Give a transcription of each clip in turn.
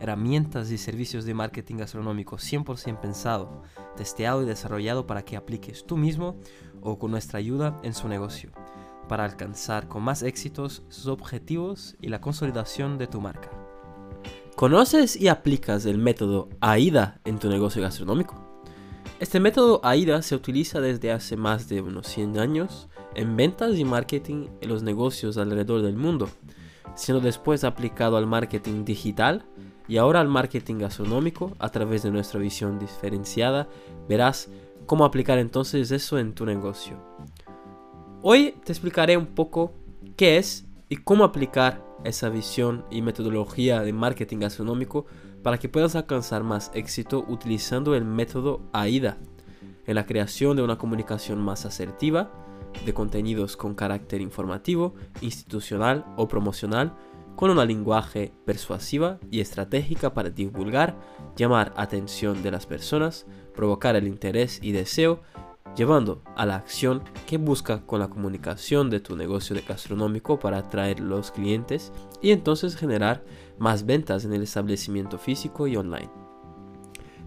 herramientas y servicios de marketing gastronómico 100% pensado, testeado y desarrollado para que apliques tú mismo o con nuestra ayuda en su negocio, para alcanzar con más éxitos sus objetivos y la consolidación de tu marca. ¿Conoces y aplicas el método AIDA en tu negocio gastronómico? Este método AIDA se utiliza desde hace más de unos 100 años en ventas y marketing en los negocios alrededor del mundo, siendo después aplicado al marketing digital y ahora al marketing gastronómico a través de nuestra visión diferenciada, verás cómo aplicar entonces eso en tu negocio. Hoy te explicaré un poco qué es y cómo aplicar esa visión y metodología de marketing gastronómico para que puedas alcanzar más éxito utilizando el método AIDA en la creación de una comunicación más asertiva, de contenidos con carácter informativo, institucional o promocional, con una lenguaje persuasiva y estratégica para divulgar, llamar atención de las personas, provocar el interés y deseo, llevando a la acción que busca con la comunicación de tu negocio de gastronómico para atraer los clientes y entonces generar más ventas en el establecimiento físico y online.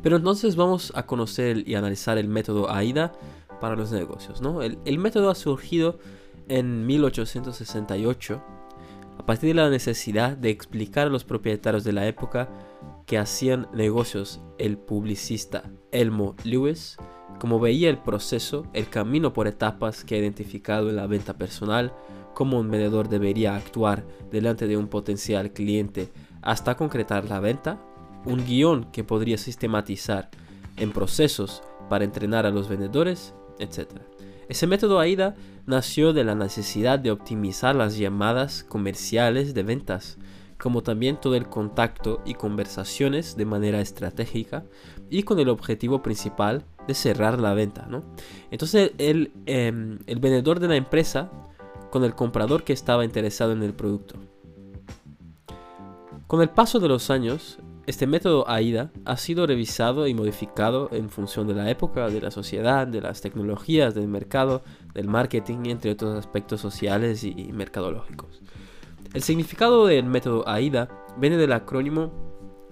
Pero entonces vamos a conocer y analizar el método AIDA para los negocios. ¿no? El, el método ha surgido en 1868 a partir de la necesidad de explicar a los propietarios de la época que hacían negocios el publicista Elmo Lewis, como veía el proceso, el camino por etapas que ha identificado en la venta personal, cómo un vendedor debería actuar delante de un potencial cliente hasta concretar la venta, un guion que podría sistematizar en procesos para entrenar a los vendedores, etc. Ese método AIDA nació de la necesidad de optimizar las llamadas comerciales de ventas, como también todo el contacto y conversaciones de manera estratégica y con el objetivo principal de cerrar la venta. Entonces el, em, el vendedor de la empresa con el comprador que estaba interesado en el producto. Con el paso de los años, este método AIDA ha sido revisado y modificado en función de la época, de la sociedad, de las tecnologías, del mercado, del marketing, entre otros aspectos sociales y mercadológicos. El significado del método AIDA viene del acrónimo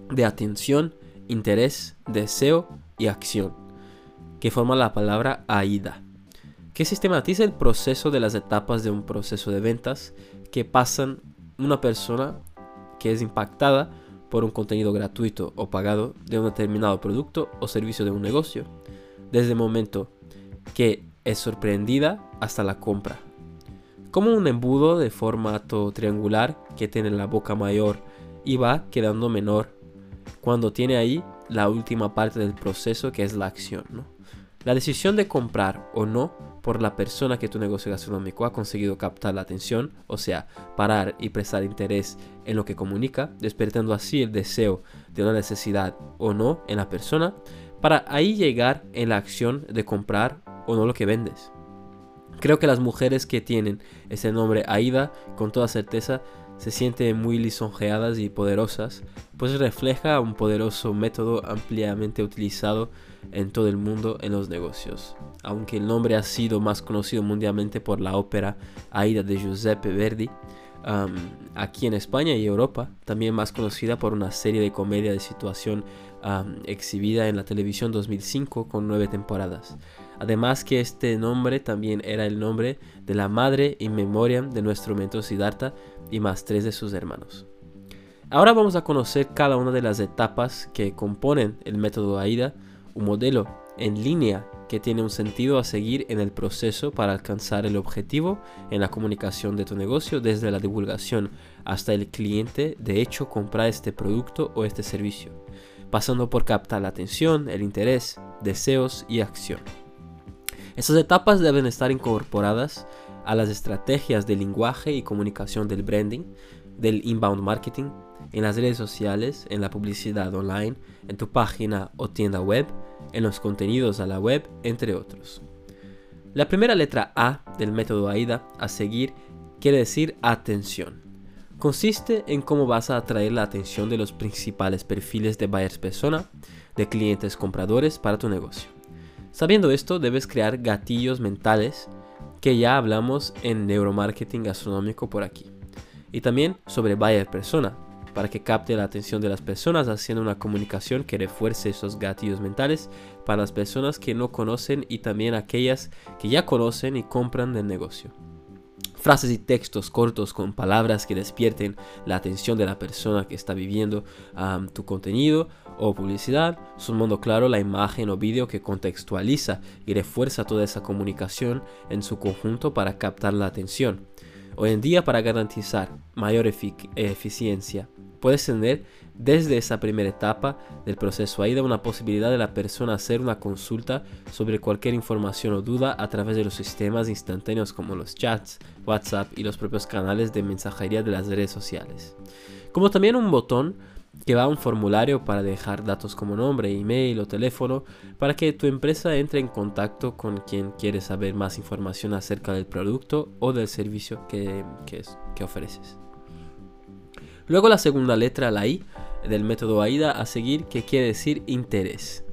de atención, interés, deseo y acción, que forma la palabra AIDA, que sistematiza el proceso de las etapas de un proceso de ventas que pasan una persona que es impactada por un contenido gratuito o pagado de un determinado producto o servicio de un negocio, desde el momento que es sorprendida hasta la compra. Como un embudo de formato triangular que tiene la boca mayor y va quedando menor cuando tiene ahí la última parte del proceso que es la acción. La decisión de comprar o no por la persona que tu negocio gastronómico ha conseguido captar la atención, o sea, parar y prestar interés en lo que comunica, despertando así el deseo de una necesidad o no en la persona, para ahí llegar en la acción de comprar o no lo que vendes. Creo que las mujeres que tienen ese nombre Aida, con toda certeza, se sienten muy lisonjeadas y poderosas, pues refleja un poderoso método ampliamente utilizado en todo el mundo en los negocios. Aunque el nombre ha sido más conocido mundialmente por la ópera Aida de Giuseppe Verdi, aquí en España y Europa, también más conocida por una serie de comedia de situación exhibida en la televisión 2005 con nueve temporadas. Además que este nombre también era el nombre de la madre in memoriam de nuestro mentor Siddhartha y más tres de sus hermanos. Ahora vamos a conocer cada una de las etapas que componen el método AIDA, un modelo en línea que tiene un sentido a seguir en el proceso para alcanzar el objetivo en la comunicación de tu negocio desde la divulgación hasta el cliente de hecho comprar este producto o este servicio, pasando por captar la atención, el interés, deseos y acción. Estas etapas deben estar incorporadas a las estrategias de lenguaje y comunicación del branding, del inbound marketing, en las redes sociales, en la publicidad online, en tu página o tienda web, en los contenidos a la web, entre otros. La primera letra A del método AIDA a seguir quiere decir atención. Consiste en cómo vas a atraer la atención de los principales perfiles de buyers persona, de clientes compradores para tu negocio. Sabiendo esto, debes crear gatillos mentales que ya hablamos en neuromarketing gastronómico por aquí. Y también sobre buyer persona, para que capte la atención de las personas haciendo una comunicación que refuerce esos gatillos mentales para las personas que no conocen y también aquellas que ya conocen y compran del negocio. Frases y textos cortos con palabras que despierten la atención de la persona que está viviendo tu contenido o publicidad, sumando claro la imagen o vídeo que contextualiza y refuerza toda esa comunicación en su conjunto para captar la atención. Hoy en día para garantizar mayor eficiencia puedes tener desde esa primera etapa del proceso AIDA una posibilidad de la persona hacer una consulta sobre cualquier información o duda a través de los sistemas instantáneos como los chats, WhatsApp y los propios canales de mensajería de las redes sociales. Como también un botón que va a un formulario para dejar datos como nombre, email o teléfono para que tu empresa entre en contacto con quien quiere saber más información acerca del producto o del servicio que, que ofreces. Luego la segunda letra, la I, del método AIDA a seguir, que quiere decir interés.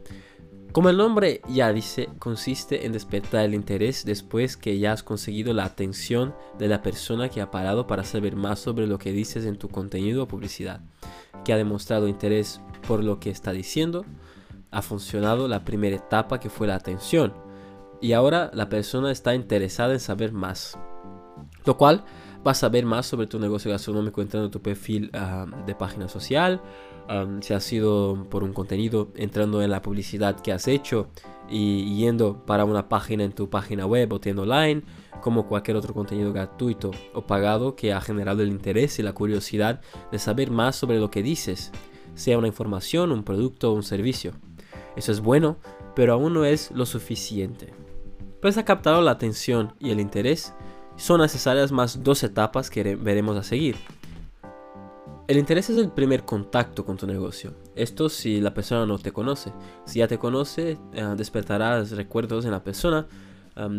Como el nombre ya dice, consiste en despertar el interés después que ya has conseguido la atención de la persona que ha parado para saber más sobre lo que dices en tu contenido o publicidad, que ha demostrado interés por lo que está diciendo, ha funcionado la primera etapa que fue la atención, y ahora la persona está interesada en saber más. Lo cual Vas a ver más sobre tu negocio gastronómico entrando en tu perfil ah, de página social. Si ha sido por un contenido, entrando en la publicidad que has hecho y yendo para una página en tu página web o tienda online, como cualquier otro contenido gratuito o pagado que ha generado el interés y la curiosidad de saber más sobre lo que dices, sea una información, un producto o un servicio. Eso es bueno, pero aún no es lo suficiente. Pues ha captado la atención y el interés son necesarias más dos etapas que veremos a seguir. El interés es el primer contacto con tu negocio. Esto si la persona no te conoce. Si ya te conoce, eh, despertarás recuerdos en la persona.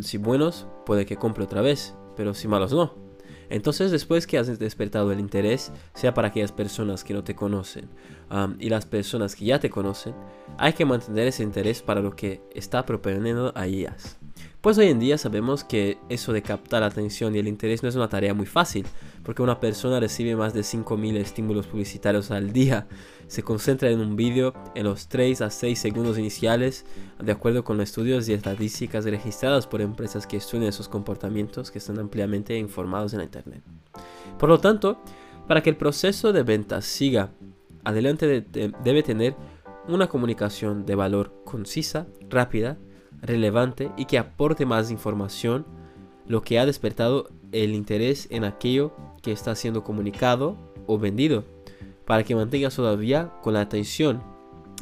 si buenos, puede que compre otra vez, pero si malos no. Entonces, después que has despertado el interés, sea para aquellas personas que no te conocen y las personas que ya te conocen, hay que mantener ese interés para lo que está proponiendo a ellas. Pues hoy en día sabemos que eso de captar la atención y el interés no es una tarea muy fácil, porque una persona recibe más de 5.000 estímulos publicitarios al día, se concentra en un vídeo en los 3 a 6 segundos iniciales, de acuerdo con estudios y estadísticas registradas por empresas que estudian esos comportamientos que están ampliamente informados en la Internet. Por lo tanto, para que el proceso de venta siga adelante debe tener una comunicación de valor concisa, rápida, relevante y que aporte más información, lo que ha despertado el interés en aquello que está siendo comunicado o vendido, para que mantengas todavía con la atención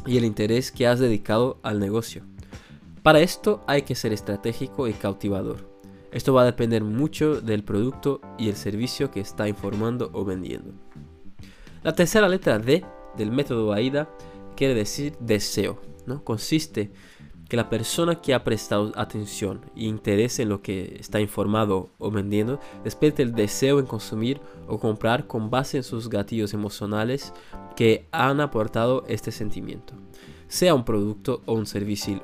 y el interés que has dedicado al negocio. Para esto hay que ser estratégico y cautivador. Esto va a depender mucho del producto y el servicio que está informando o vendiendo. La tercera letra D del método AIDA quiere decir deseo. ¿no? Consiste que la persona que ha prestado atención e interés en lo que está informado o vendiendo despierte el deseo en consumir o comprar con base en sus gatillos emocionales que han aportado este sentimiento. Sea un producto o un servicio,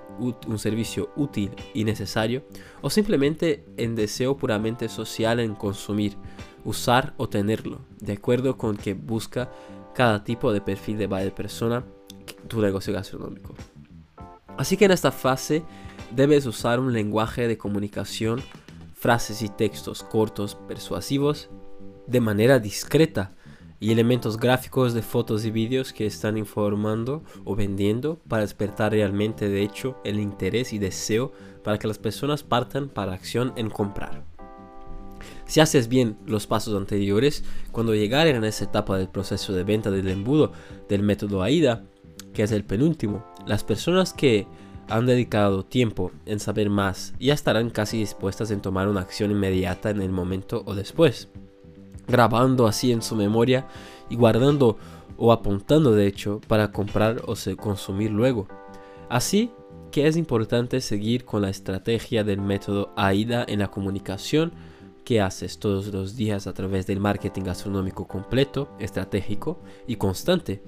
útil y necesario, o simplemente en deseo puramente social en consumir, usar o tenerlo, de acuerdo con que busca cada tipo de perfil de persona tu negocio gastronómico. Así que en esta fase debes usar un lenguaje de comunicación, frases y textos cortos, persuasivos, de manera discreta y elementos gráficos de fotos y vídeos que están informando o vendiendo para despertar realmente de hecho el interés y deseo para que las personas partan para acción en comprar. Si haces bien los pasos anteriores, cuando llegar a esa etapa del proceso de venta del embudo del método AIDA, que es el penúltimo, las personas que han dedicado tiempo en saber más ya estarán casi dispuestas en tomar una acción inmediata en el momento o después, grabando así en su memoria y guardando o apuntando de hecho para comprar o consumir luego. Así que es importante seguir con la estrategia del método AIDA en la comunicación que haces todos los días a través del marketing gastronómico completo, estratégico y constante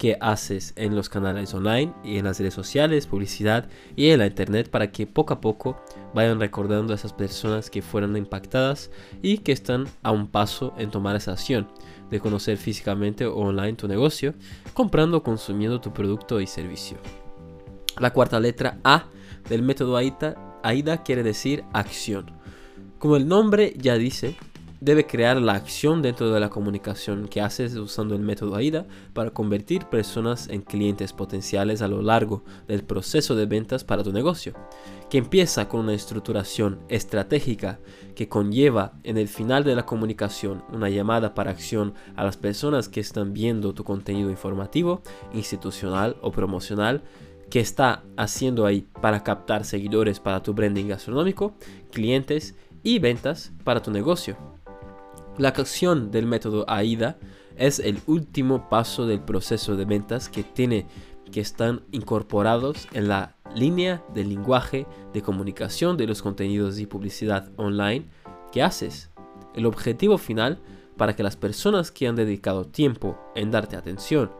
que haces en los canales online y en las redes sociales, publicidad y en la internet para que poco a poco vayan recordando a esas personas que fueron impactadas y que están a un paso en tomar esa acción de conocer físicamente o online tu negocio, comprando o consumiendo tu producto y servicio. La cuarta letra A del método AIDA, AIDA quiere decir acción. Como el nombre ya dice, debe crear la acción dentro de la comunicación que haces usando el método AIDA para convertir personas en clientes potenciales a lo largo del proceso de ventas para tu negocio, que empieza con una estructuración estratégica que conlleva en el final de la comunicación una llamada para acción a las personas que están viendo tu contenido informativo, institucional o promocional que está haciendo ahí para captar seguidores para tu branding gastronómico, clientes y ventas para tu negocio. La acción del método AIDA es el último paso del proceso de ventas que tiene que están incorporados en la línea del lenguaje de comunicación de los contenidos y publicidad online que haces. El objetivo final para que las personas que han dedicado tiempo en darte atención,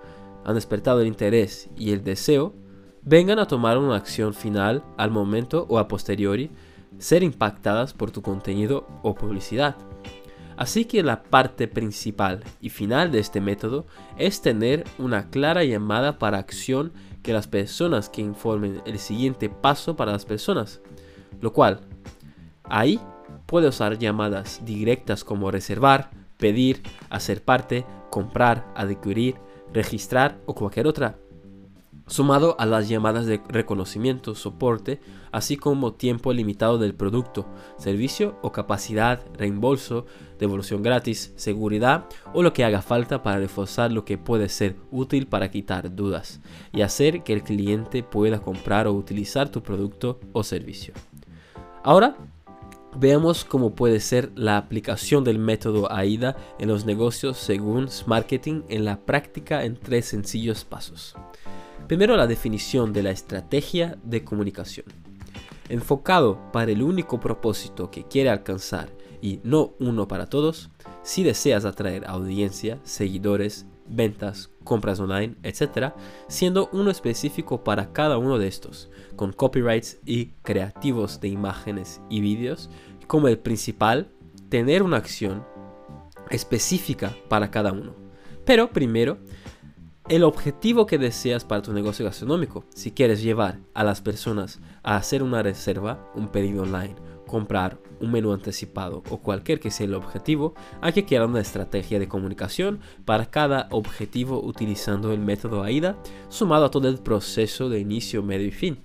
han despertado el interés y el deseo, vengan a tomar una acción final al momento o a posteriori, ser impactadas por tu contenido o publicidad. Así que la parte principal y final de este método es tener una clara llamada para acción que las personas que informen el siguiente paso para las personas. Lo cual, ahí puede usar llamadas directas como reservar, pedir, hacer parte, comprar, adquirir, registrar o cualquier otra sumado a las llamadas de reconocimiento, soporte, así como tiempo limitado del producto, servicio o capacidad, reembolso, devolución gratis, seguridad o lo que haga falta para reforzar lo que puede ser útil para quitar dudas y hacer que el cliente pueda comprar o utilizar tu producto o servicio. Ahora Veamos cómo puede ser la aplicación del método AIDA en los negocios según Marketing en la práctica en tres sencillos pasos. Primero la definición de la estrategia de comunicación. Enfocado para el único propósito que quiere alcanzar y no uno para todos, si deseas atraer audiencia, seguidores, ventas, compras online, etc., siendo uno específico para cada uno de estos, con copyrights y creativos de imágenes y vídeos, como el principal, tener una acción específica para cada uno. Pero primero, el objetivo que deseas para tu negocio gastronómico. Si quieres llevar a las personas a hacer una reserva, un pedido online, comprar un menú anticipado o cualquier que sea el objetivo, hay que crear una estrategia de comunicación para cada objetivo utilizando el método AIDA sumado a todo el proceso de inicio, medio y fin.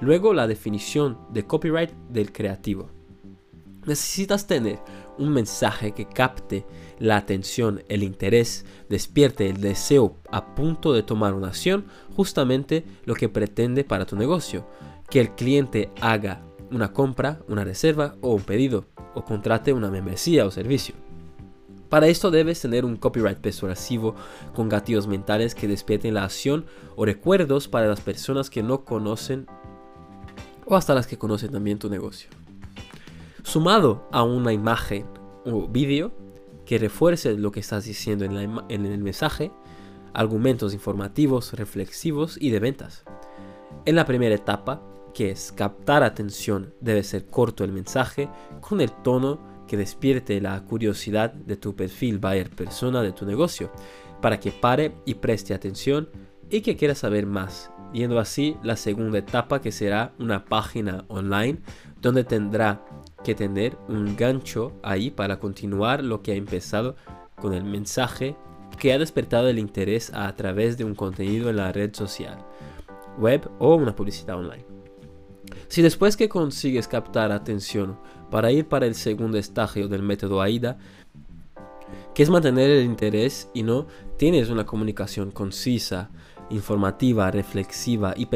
Luego la definición de copyright del creativo. Necesitas tener un mensaje que capte la atención, el interés, despierte el deseo a punto de tomar una acción, justamente lo que pretende para tu negocio. Que el cliente haga una compra, una reserva o un pedido, o contrate una membresía o servicio. Para esto debes tener un copyright persuasivo con gatillos mentales que despierten la acción o recuerdos para las personas que no conocen o hasta las que conocen también tu negocio sumado a una imagen o vídeo que refuerce lo que estás diciendo en, el mensaje, argumentos informativos, reflexivos y de ventas. En la primera etapa, que es captar atención, debe ser corto el mensaje con el tono que despierte la curiosidad de tu perfil buyer persona de tu negocio, para que pare y preste atención y que quiera saber más, yendo así la segunda etapa que será una página online donde tendrá que tener un gancho ahí para continuar lo que ha empezado con el mensaje que ha despertado el interés a través de un contenido en la red social, web o una publicidad online. Si después que consigues captar atención para ir para el segundo estágio del método AIDA, que es mantener el interés y no tienes una comunicación concisa, informativa, reflexiva y,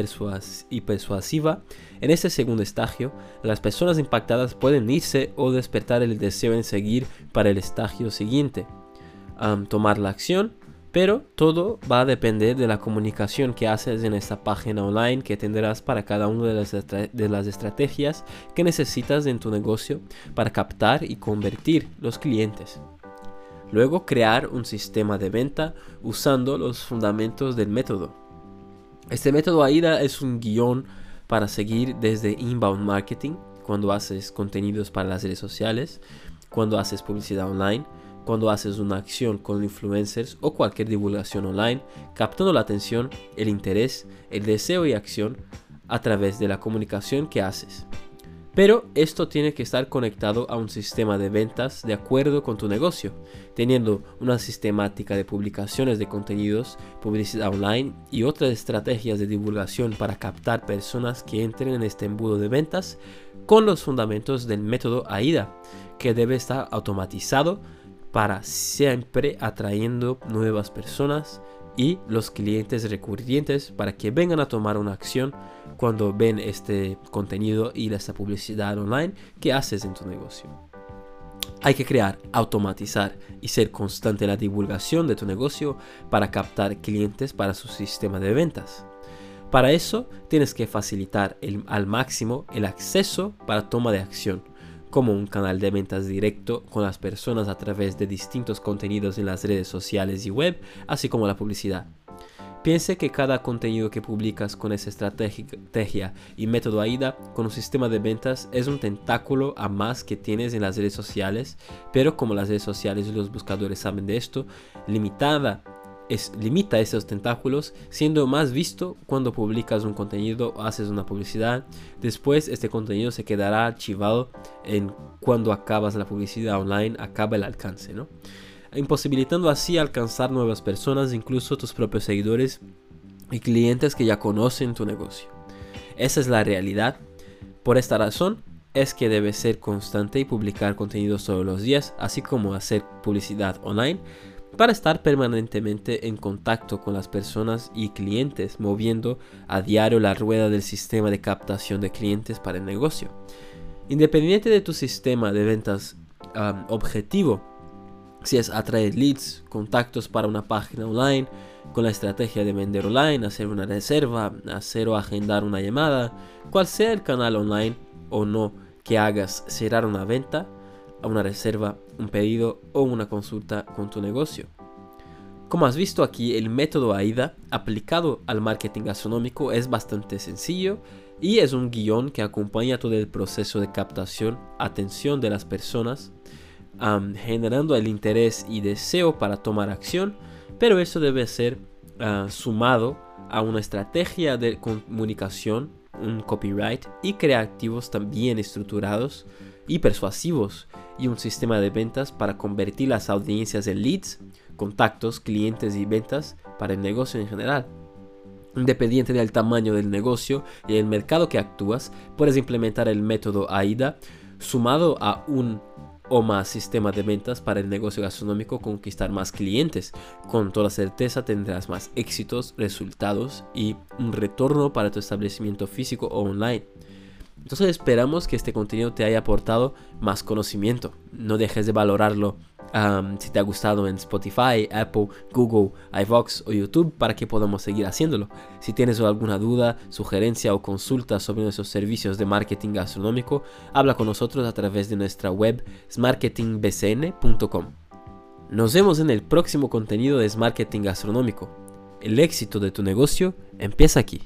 persuasiva, en este segundo estágio, las personas impactadas pueden irse o despertar el deseo en seguir para el estágio siguiente, tomar la acción, Pero todo va a depender de la comunicación que haces en esta página online que tendrás para cada una de las, de las estrategias que necesitas en tu negocio para captar y convertir los clientes. Luego crear un sistema de venta usando los fundamentos del método. Este método AIDA es un guion para seguir desde inbound marketing, cuando haces contenidos para las redes sociales, cuando haces publicidad online, cuando haces una acción con influencers o cualquier divulgación online, captando la atención, el interés, el deseo y acción a través de la comunicación que haces. Pero esto tiene que estar conectado a un sistema de ventas de acuerdo con tu negocio, teniendo una sistemática de publicaciones de contenidos, publicidad online y otras estrategias de divulgación para captar personas que entren en este embudo de ventas con los fundamentos del método AIDA, que debe estar automatizado para siempre atrayendo nuevas personas y los clientes recurrentes para que vengan a tomar una acción cuando ven este contenido y esta publicidad online que haces en tu negocio. Hay que crear, automatizar y ser constante en la divulgación de tu negocio para captar clientes para su sistema de ventas. Para eso tienes que facilitar al máximo el acceso para toma de acción como un canal de ventas directo con las personas a través de distintos contenidos en las redes sociales y web, así como la publicidad. Piense que cada contenido que publicas con esa estrategia y método AIDA con un sistema de ventas es un tentáculo a más que tienes en las redes sociales, pero como las redes sociales y los buscadores saben de esto, limitada es, limita esos tentáculos, siendo más visto cuando publicas un contenido o haces una publicidad. Después este contenido se quedará archivado en cuando acabas la publicidad online, acaba el alcance, ¿no? Imposibilitando así alcanzar nuevas personas, incluso tus propios seguidores y clientes que ya conocen tu negocio. Esa es la realidad. Por esta razón, es que debes ser constante y publicar contenidos todos los días, así como hacer publicidad online para estar permanentemente en contacto con las personas y clientes, moviendo a diario la rueda del sistema de captación de clientes para el negocio. Independiente de tu sistema de ventas objetivo, si es atraer leads, contactos para una página online, con la estrategia de vender online, hacer una reserva, hacer o agendar una llamada, cual sea el canal online o no que hagas cerrar una venta, a una reserva, un pedido o una consulta con tu negocio. Como has visto aquí, el método AIDA aplicado al marketing gastronómico es bastante sencillo y es un guion que acompaña todo el proceso de captación, atención de las personas, generando el interés y deseo para tomar acción, pero eso debe ser ah, sumado a una estrategia de comunicación, un copyright y creativos también estructurados y persuasivos y un sistema de ventas para convertir las audiencias en leads, contactos, clientes y ventas para el negocio en general. Independiente del tamaño del negocio y el mercado que actúas, puedes implementar el método AIDA sumado a un o más sistema de ventas para el negocio gastronómico conquistar más clientes. Con toda certeza tendrás más éxitos, resultados y un retorno para tu establecimiento físico o online. Entonces esperamos que este contenido te haya aportado más conocimiento. No dejes de valorarlo si te ha gustado en Spotify, Apple, Google, iVox o YouTube para que podamos seguir haciéndolo. Si tienes alguna duda, sugerencia o consulta sobre nuestros servicios de marketing gastronómico, habla con nosotros a través de nuestra web smarketingbcn.com. Nos vemos en el próximo contenido de Marketing Gastronómico. El éxito de tu negocio empieza aquí.